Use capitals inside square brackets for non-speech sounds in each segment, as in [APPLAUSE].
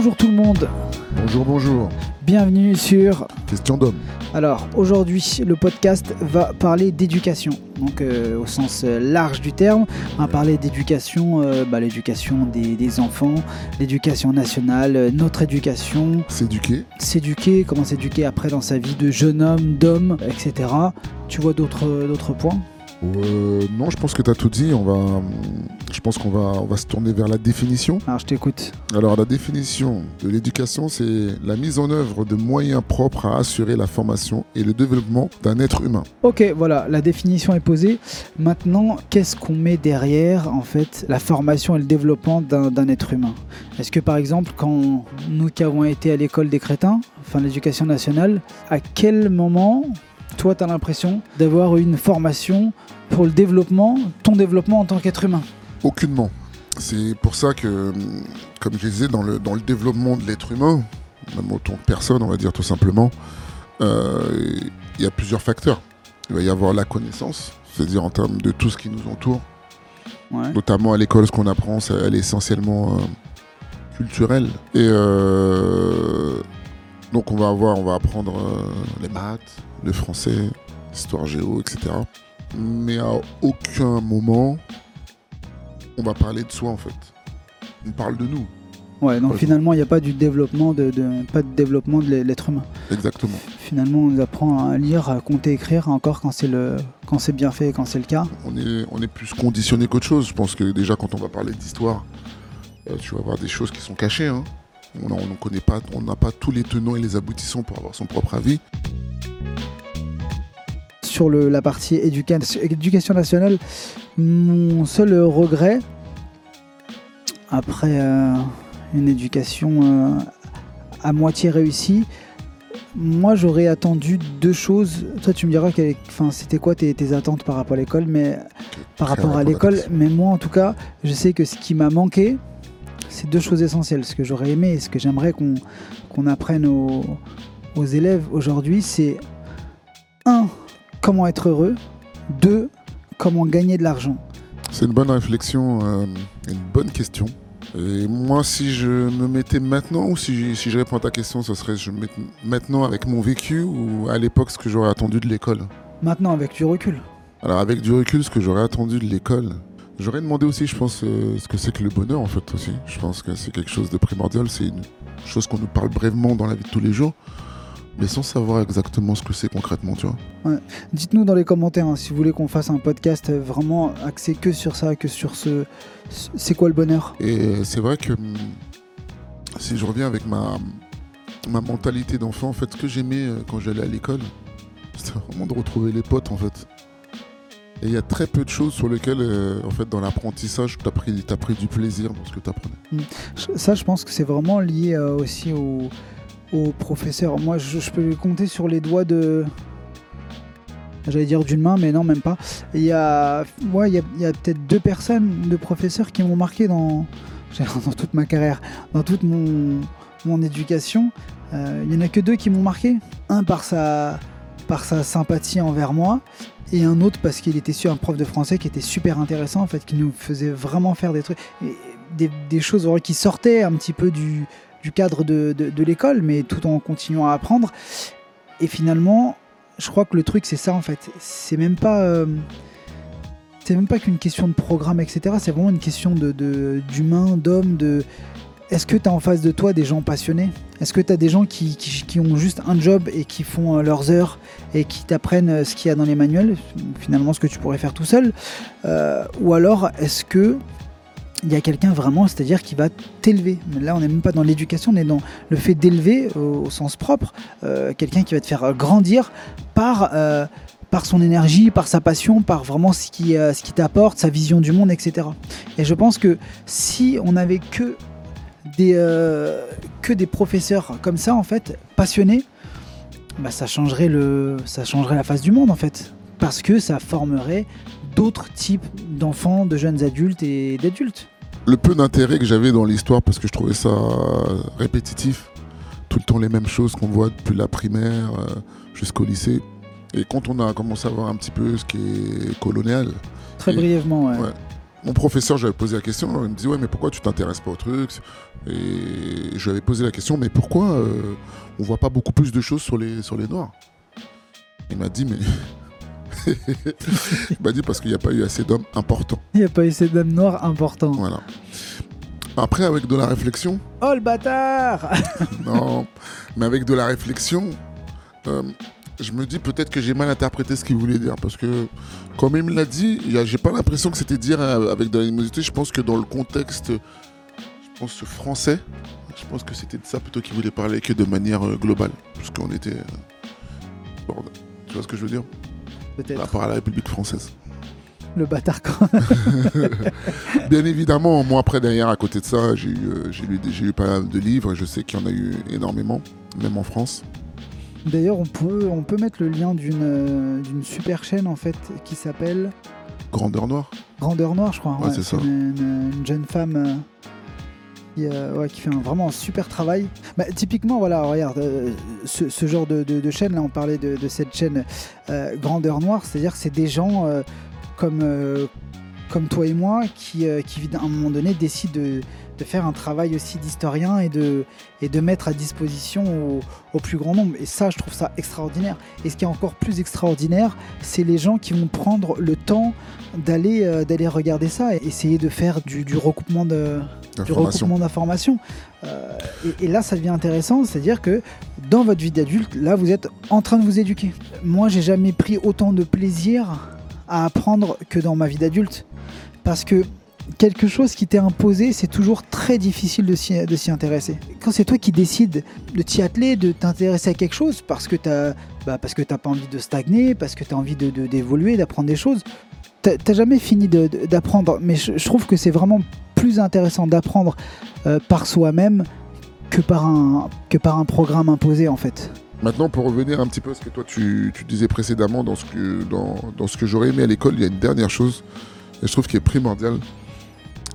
Bonjour tout le monde, Bonjour, bonjour. bienvenue sur... Question d'homme. Alors aujourd'hui le podcast va parler d'éducation, donc euh, au sens euh, large du terme, on va parler d'éducation, euh, bah, l'éducation des, des enfants, l'éducation nationale, euh, notre éducation, S'éduquer. s'éduquer, comment s'éduquer après dans sa vie de jeune homme, d'homme, etc. Tu vois d'autres d'autres points? Euh, non, je pense que tu as tout dit. On va, je pense qu'on va, on va se tourner vers la définition. Alors je t'écoute. Alors, la définition de l'éducation, c'est la mise en œuvre de moyens propres à assurer la formation et le développement d'un être humain. Ok, voilà, la définition est posée. Maintenant, qu'est-ce qu'on met derrière, en fait, la formation et le développement d'un d'un être humain? Est-ce que, par exemple, quand nous qui avons été à l'école des crétins, enfin l'éducation nationale, à quel moment, toi, tu as l'impression d'avoir une formation pour le développement, ton développement en tant qu'être humain? Aucunement. C'est pour ça que, comme je disais, dans le, dans le développement de l'être humain, même en tant que personne, on va dire tout simplement, euh, il y a plusieurs facteurs. Il va y avoir la connaissance, c'est-à-dire en termes de tout ce qui nous entoure, Ouais. notamment à l'école, ce qu'on apprend, c'est- elle est essentiellement euh, culturelle. Et euh, donc on va avoir, on va apprendre euh, les maths, le français, l'histoire géo, etc. Mais à aucun moment on va parler de soi en fait. On parle de nous, Ouais, donc finalement, il n'y a pas du développement de, de- pas de développement de l'être humain. exactement. Finalement, on nous apprend à lire, à compter, écrire, encore quand c'est le, quand c'est bien fait et quand c'est le cas. On est, on est plus conditionné qu'autre chose. Je pense que déjà quand on va parler d'histoire, euh, tu vas voir des choses qui sont cachées. hein. On ne connaît pas, on n'a pas tous les tenants et les aboutissants pour avoir son propre avis. Sur le- la partie éduca- éducation nationale, mon seul regret, après euh, une éducation euh, à moitié réussie, moi j'aurais attendu deux choses. Toi tu me diras quelle enfin, c'était quoi tes, tes attentes par rapport à l'école, mais par rapport à l'école, mais moi en tout cas, je sais que ce qui m'a manqué, c'est deux choses essentielles. Ce que j'aurais aimé et ce que j'aimerais qu'on qu'on apprenne aux, aux élèves aujourd'hui, c'est un, comment être heureux, deux, comment gagner de l'argent. C'est une bonne réflexion, euh, une bonne question. Et moi, si je me mettais maintenant, ou si, si je réponds à ta question, ce serait je me mets maintenant avec mon vécu ou à l'époque ce que j'aurais attendu de l'école? Maintenant, avec du recul. Alors avec du recul, ce que j'aurais attendu de l'école, j'aurais demandé aussi, je pense, euh, ce que c'est que le bonheur en fait aussi. Je pense que c'est quelque chose de primordial, c'est une chose qu'on nous parle brièvement dans la vie de tous les jours, mais sans savoir exactement ce que c'est concrètement, tu vois. Dites-nous dans les commentaires hein, si vous voulez qu'on fasse un podcast euh, vraiment axé que sur ça, que sur ce. ce- C'est quoi le bonheur? Et c'est vrai que hum, si je reviens avec ma, ma mentalité d'enfant, en fait, ce que j'aimais euh, quand j'allais à l'école, c'était vraiment de retrouver les potes, en fait. Et il y a très peu de choses sur lesquelles, euh, en fait, dans l'apprentissage, tu as pris, t'as pris du plaisir dans ce que tu apprenais. Je- Ça, je pense que c'est vraiment lié euh, aussi au, au professeur. Moi, je, peux compter sur les doigts de. J'allais dire d'une main, mais non, même pas. Il y a, ouais, il y a, peut-être deux personnes, deux professeurs qui m'ont marqué dans, [LAUGHS] dans toute ma carrière, dans toute mon, mon éducation. Euh, il y en a que deux qui m'ont marqué. Un par sa, par sa sympathie envers moi, et un autre parce qu'il était sur un prof de français qui était super intéressant, en fait, qui nous faisait vraiment faire des trucs, et des, des choses qui sortaient un petit peu du, du cadre de, de- l'école, mais tout en continuant à apprendre. Et finalement, je crois que le truc, c'est ça en fait. C'est même pas. euh, c'est même pas qu'une question de programme, etc. C'est vraiment une question de, de- d'humain, d'homme, de. Est-ce que tu as en face de toi des gens passionnés? Est-ce que tu as des gens qui, qui- ont juste un job et qui font euh, leurs heures et qui t'apprennent euh, ce qu'il y a dans les manuels, finalement ce que tu pourrais faire tout seul Ou alors est-ce que il y a quelqu'un vraiment, c'est-à-dire qui va t'élever Là, on n'est même pas dans l'éducation, on est dans le fait d'élever au, sens propre, euh, quelqu'un qui va te faire euh, grandir par, euh, par son énergie, par sa passion, par vraiment ce qui, ce qui t'apporte, sa vision du monde, etc. Et je pense que si on avait que des, que des professeurs comme ça, en fait, passionnés, bah, ça, changerait le, ça changerait la face du monde, en fait. Parce que ça formerait d'autres types d'enfants, de jeunes adultes et d'adultes. Le peu d'intérêt que j'avais dans l'histoire, parce que je trouvais ça répétitif, tout le temps les mêmes choses qu'on voit depuis la primaire euh, jusqu'au lycée. Et quand on a commencé à voir un petit peu ce qui est colonial, Très Et- brièvement, ouais. ouais. mon professeur, j'avais posé la question, il me dit ouais mais pourquoi tu t'intéresses pas au truc? Et je lui avais posé la question mais pourquoi euh, on voit pas beaucoup plus de choses sur les, sur les noirs? Il m'a dit mais... [LAUGHS] il m'a dit parce qu'il n'y a pas eu assez d'hommes importants. Il n'y a pas eu assez d'hommes noirs importants. Voilà. Après avec de la réflexion... Oh le bâtard [LAUGHS] Non, mais avec de la réflexion... Euh, je me dis peut-être que j'ai mal interprété ce qu'il voulait dire parce que comme il me l'a dit, j'ai pas l'impression que c'était dire euh, avec de l'animosité. Je pense que dans le contexte, je pense français, je pense que c'était de ça plutôt qu'il voulait parler que de manière euh, globale, parce qu'on était, euh, tu vois ce que je veux dire? Peut-être. Par rapport à la République française. Le bâtard quand [LAUGHS] Bien évidemment, moi après derrière, à côté de ça, j'ai eu, j'ai lu, j'ai lu pas mal de livres. Je sais qu'il y en a eu énormément, même en France. D'ailleurs, on peut, on peut mettre le lien d'une euh, d'une super chaîne en fait qui s'appelle Grandeur Noire. Grandeur Noire, je crois. Ouais, c'est ça. Une, jeune femme euh, qui, euh, qui, fait un, vraiment un super travail. Bah, typiquement, voilà, regarde, ce, genre de, de, chaîne, là, on parlait de, cette chaîne Grandeur Noire, c'est-à-dire que c'est des gens comme, comme toi et moi qui, qui, à un moment donné, décident de de faire un travail aussi d'historien et de, et de mettre à disposition au, plus grand nombre. Et ça, je trouve ça extraordinaire. Et ce qui est encore plus extraordinaire, c'est les gens qui vont prendre le temps d'aller euh, d'aller regarder ça et essayer de faire du, du recoupement de d'informations. Euh, et, et, là, ça devient intéressant, c'est-à-dire que dans votre vie d'adulte, là, vous êtes en train de vous éduquer. Moi, j'ai jamais pris autant de plaisir à apprendre que dans ma vie d'adulte, parce que quelque chose qui t'est imposé, c'est toujours très difficile de s'y intéresser. Quand c'est toi qui décides de t'y atteler, de t'intéresser à quelque chose, parce que t'as bah, t'as pas envie de stagner, parce que tu as envie d'évoluer, d'apprendre des choses, t'as jamais fini d'apprendre. Mais je, trouve que c'est vraiment plus intéressant d'apprendre euh, par soi-même que par un que par un programme imposé en fait. Maintenant, pour revenir un petit peu à ce que toi tu, disais précédemment dans ce que, dans, dans ce que j'aurais aimé à l'école, il y a une dernière chose, et je trouve qui est primordiale,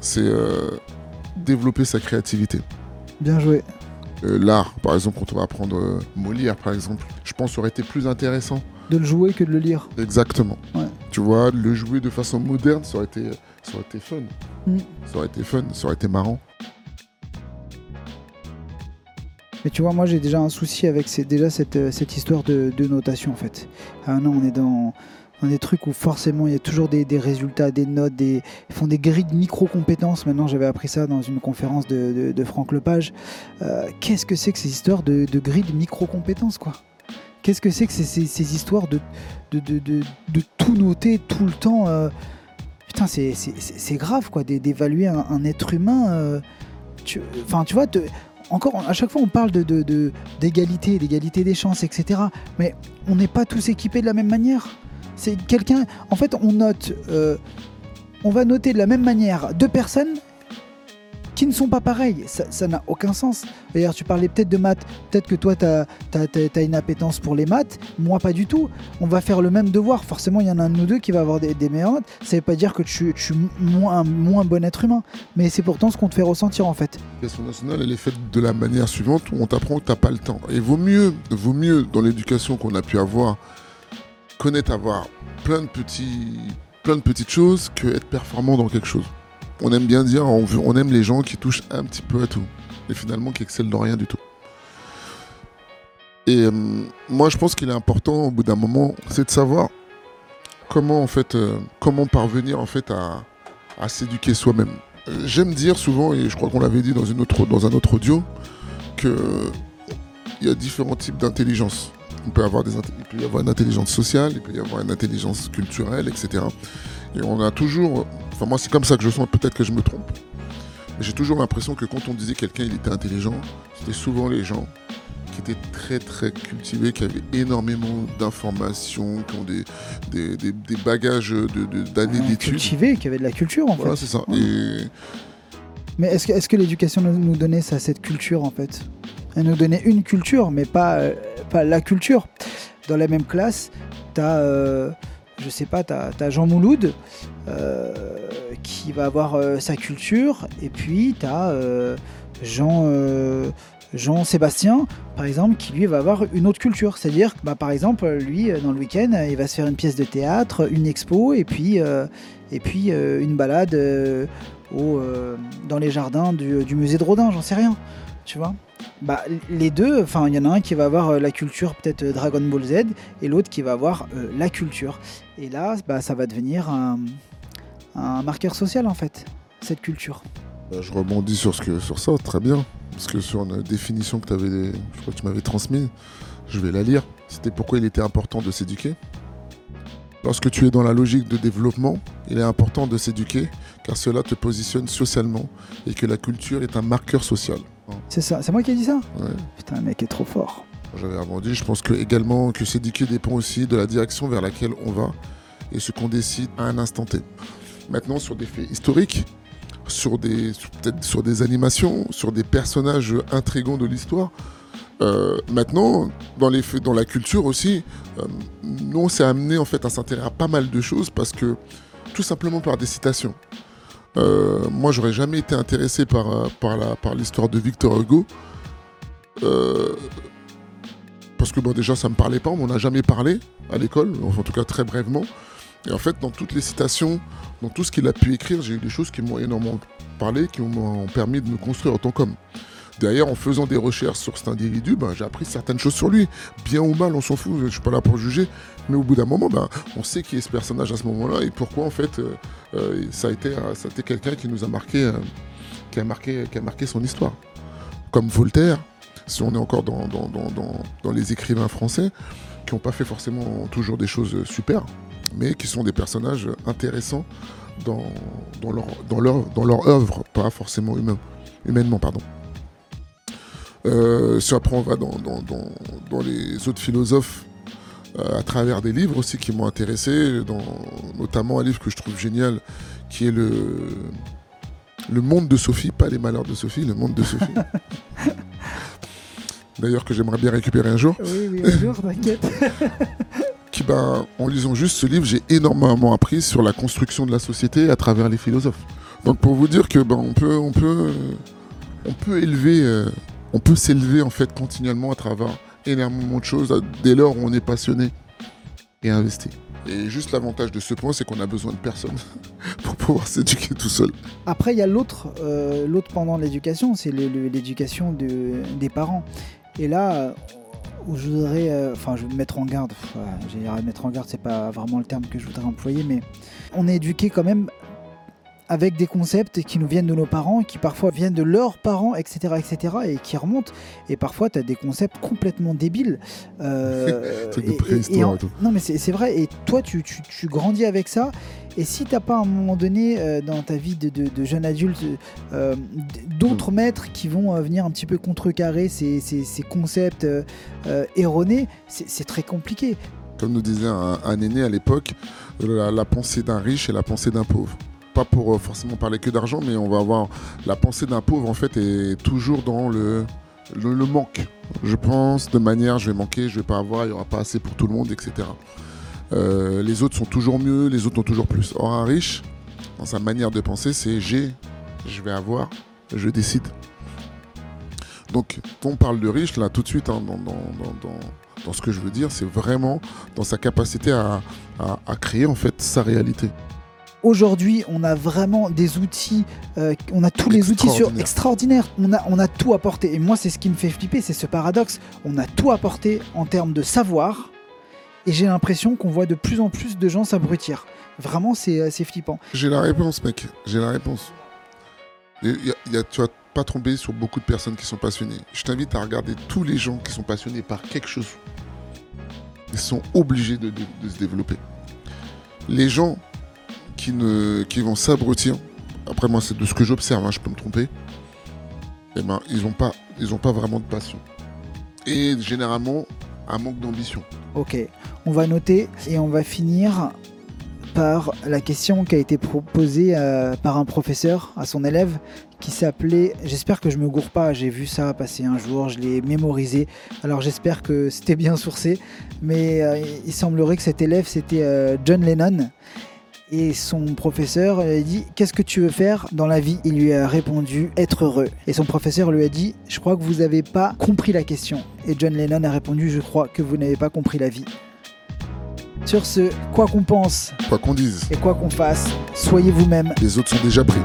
c'est euh, développer sa créativité. Bien joué. Euh, l'art, par exemple, quand on va apprendre euh, Molière, par exemple, je pense aurait été plus intéressant. De le jouer que de le lire. Exactement. Tu vois, le jouer de façon moderne, ça aurait été, ça aurait été fun. Mm. Ça aurait été fun, ça aurait été marrant. Mais tu vois, moi j'ai déjà un souci avec déjà cette, cette histoire de, de, notation en fait. Ah non, on est dans des trucs où forcément il y a toujours des, résultats, des notes, des, ils font des grilles de micro-compétences. Maintenant, j'avais appris ça dans une conférence de, Franck Lepage. Euh, qu'est-ce que c'est que ces histoires de, grilles de micro-compétences, quoi? Qu'est-ce que c'est que ces, histoires de, de, tout noter tout le temps euh? Putain, c'est grave, quoi, d'évaluer un, être humain. Euh, enfin, tu vois, encore, à chaque fois, on parle d'égalité, d'égalité des chances, etc. Mais on n'est pas tous équipés de la même manière. C'est quelqu'un. En fait, on note. Euh, on va noter de la même manière deux personnes qui ne sont pas pareilles. Ça n'a aucun sens. D'ailleurs, tu parlais peut-être de maths. Peut-être que toi, tu as, une appétence pour les maths. Moi, pas du tout. On va faire le même devoir. Forcément, il y en a un de nous deux qui va avoir des, notes. Ça ne veut pas dire que tu, es moins, un moins bon être humain. Mais c'est pourtant ce qu'on te fait ressentir, en fait. L'éducation nationale, elle est faite de la manière suivante où on t'apprend que tu n'as pas le temps. Et vaut mieux, vaut mieux dans l'éducation qu'on a pu avoir connaître avoir plein de, petits, plein de petites choses que être performant dans quelque chose. On aime bien dire, on, aime les gens qui touchent un petit peu à tout et finalement qui excellent dans rien du tout. Et euh, moi, je pense qu'il est important au bout d'un moment, c'est de savoir comment en fait, euh, comment parvenir en fait à, s'éduquer soi-même. J'aime dire souvent, et je crois qu'on l'avait dit dans, un autre audio, que il y a différents types d'intelligence. Peut il peut y avoir une intelligence sociale, il peut y avoir une intelligence culturelle, etc. Et on a toujours, enfin moi c'est comme ça que je sens, peut-être que je me trompe, mais j'ai toujours l'impression que quand on disait quelqu'un il était intelligent, c'était souvent les gens qui étaient très très cultivés, qui avaient énormément d'informations, qui ont des, des, des, bagages d'années de, d'études. Cultivés, qui avaient de la culture en fait. Voilà, c'est ça. Et... Mais est-ce que, est que l'éducation nous donnait ça, cette culture en fait? Elle nous donnait une culture, mais pas, euh, pas la culture. Dans la même classe, tu as, euh, je sais pas, tu as, Jean Mouloud euh, qui va avoir euh, sa culture, et puis tu as Jean, Jean-Sébastien, par exemple, qui lui va avoir une autre culture. C'est-à-dire, bah, par exemple, lui, dans le week-end, il va se faire une pièce de théâtre, une expo, et puis, et puis une balade au, dans les jardins du, musée de Rodin, j'en sais rien. Tu vois bah, les deux, enfin, il y en a un qui va avoir la culture peut-être Dragon Ball Z et l'autre qui va avoir la culture. Et là, bah, ça va devenir un, marqueur social en fait, cette culture. Bah, je rebondis sur, ce que, sur ça, très bien. Parce que sur une définition que, je crois que tu m'avais transmise, je vais la lire. C'était pourquoi il était important de s'éduquer. Lorsque tu es dans la logique de développement, il est important de s'éduquer car cela te positionne socialement et que la culture est un marqueur social. C'est ça, c'est moi qui ai dit ça Putain, le mec est trop fort. J'avais avant dit, je pense que également que s'éduquer dépend aussi de la direction vers laquelle on va et ce qu'on décide à un instant T. Maintenant, sur des faits historiques, sur des, peut-être sur des animations, sur des personnages intrigants de l'histoire. Euh, maintenant, dans, la culture aussi, euh, nous, on s'est amené en fait à s'intéresser à pas mal de choses parce que, tout simplement par des citations. Euh, moi, j'aurais jamais été intéressé par, par l'histoire de Victor Hugo. parce que bon, déjà, ça me parlait pas, on m'en a jamais parlé à l'école, en tout cas très brièvement. Et en fait, dans toutes les citations, dans tout ce qu'il a pu écrire, j'ai eu des choses qui m'ont énormément parlé, qui m'ont permis de me construire en tant qu'homme. Derrière, en faisant des recherches sur cet individu, ben, j'ai appris certaines choses sur lui. Bien ou mal, on s'en fout, je ne suis pas là pour juger. Mais au bout d'un moment, ben, on sait qui est ce personnage à ce moment-là et pourquoi, en fait, euh, euh, ça a été, ça a été quelqu'un qui nous a marqué, euh, qui, a marqué, son histoire. Comme Voltaire, si on est encore dans, les écrivains français, qui n'ont pas fait forcément toujours des choses super, mais qui sont des personnages intéressants dans, leur, dans, œuvre, pas forcément humain, humainement. Pardon. Euh, si après on va dans, dans, dans les autres philosophes, euh, à travers des livres aussi qui m'ont intéressé, dans, notamment un livre que je trouve génial, qui est le, le Monde de Sophie, pas les malheurs de Sophie, le Monde de Sophie. [LAUGHS] D'ailleurs que j'aimerais bien récupérer un jour. Oui, oui, un jour, t'inquiète. [LAUGHS] Ben, en lisant juste ce livre, j'ai énormément appris sur la construction de la société à travers les philosophes. Donc pour vous dire que ben, on peut, on peut, on peut élever, euh, on peut s'élever en fait continuellement à travers énormément de choses dès lors où on est passionné et investi. Et juste l'avantage de ce point, c'est qu'on a besoin de personne [LAUGHS] pour pouvoir s'éduquer tout seul. Après, il y a l'autre, euh, l'autre pendant l'éducation, c'est l'éducation des parents. Et là, où je voudrais, euh, enfin, je vais me mettre en garde. J'ai mettre en garde, c'est pas vraiment le terme que je voudrais employer, mais on est éduqué quand même avec des concepts qui nous viennent de nos parents, qui parfois viennent de leurs parents, etc., etc., et qui remontent. Et parfois, tu as des concepts complètement débiles. Euh, [LAUGHS] non, mais c'est vrai. Et toi, tu, tu, grandis avec ça. Et si t'as pas à un moment donné euh, dans ta vie de, de, jeune adulte euh, d'autres mm. maîtres qui vont venir un petit peu contrecarrer ces, ces, ces concepts erronés, c'est très compliqué. Comme nous disait un, aîné à l'époque, la, pensée d'un riche et la pensée d'un pauvre pas pour forcément parler que d'argent, mais on va avoir la pensée d'un pauvre en fait est toujours dans le, le, manque. Je pense de manière je vais manquer, je vais pas avoir, il n'y aura pas assez pour tout le monde, etc. Euh, les autres sont toujours mieux, les autres ont toujours plus. Or, un riche, dans sa manière de penser, c'est j'ai, je vais avoir, je décide. Donc, on parle de riche, là, tout de suite, hein, dans, ce que je veux dire, c'est vraiment dans sa capacité à, créer, en fait, sa réalité. Aujourd'hui, on a vraiment des outils, euh, on a tous les outils sur extraordinaires. On a, on a tout apporté. Et moi, c'est ce qui me fait flipper, c'est ce paradoxe. On a tout apporté en termes de savoir, et j'ai l'impression qu'on voit de plus en plus de gens s'abrutir. Vraiment, c'est assez flippant. J'ai la réponse, mec. J'ai la réponse. tu vas pas tomber sur beaucoup de personnes qui sont passionnées. Je t'invite à regarder tous les gens qui sont passionnés par quelque chose. Ils sont obligés de, se développer. Les gens qui, ne, qui vont s'abrutir, après moi c'est de ce que j'observe, hein, je peux me tromper, eh ben, ils n'ont pas, pas vraiment de passion. Et généralement, un manque d'ambition. Ok, on va noter et on va finir par la question qui a été proposée euh, par un professeur à son élève qui s'appelait, j'espère que je me gourre pas, j'ai vu ça passer un jour, je l'ai mémorisé, alors j'espère que c'était bien sourcé, mais euh, il semblerait que cet élève c'était euh, John Lennon Et son professeur lui a dit Qu'est-ce que tu veux faire dans la vie? Il lui a répondu Être heureux. Et son professeur lui a dit Je crois que vous n'avez pas compris la question. Et John Lennon a répondu Je crois que vous n'avez pas compris la vie. Sur ce, quoi qu'on pense Quoi qu'on dise, et quoi qu'on fasse, soyez vous-même. les autres sont déjà pris.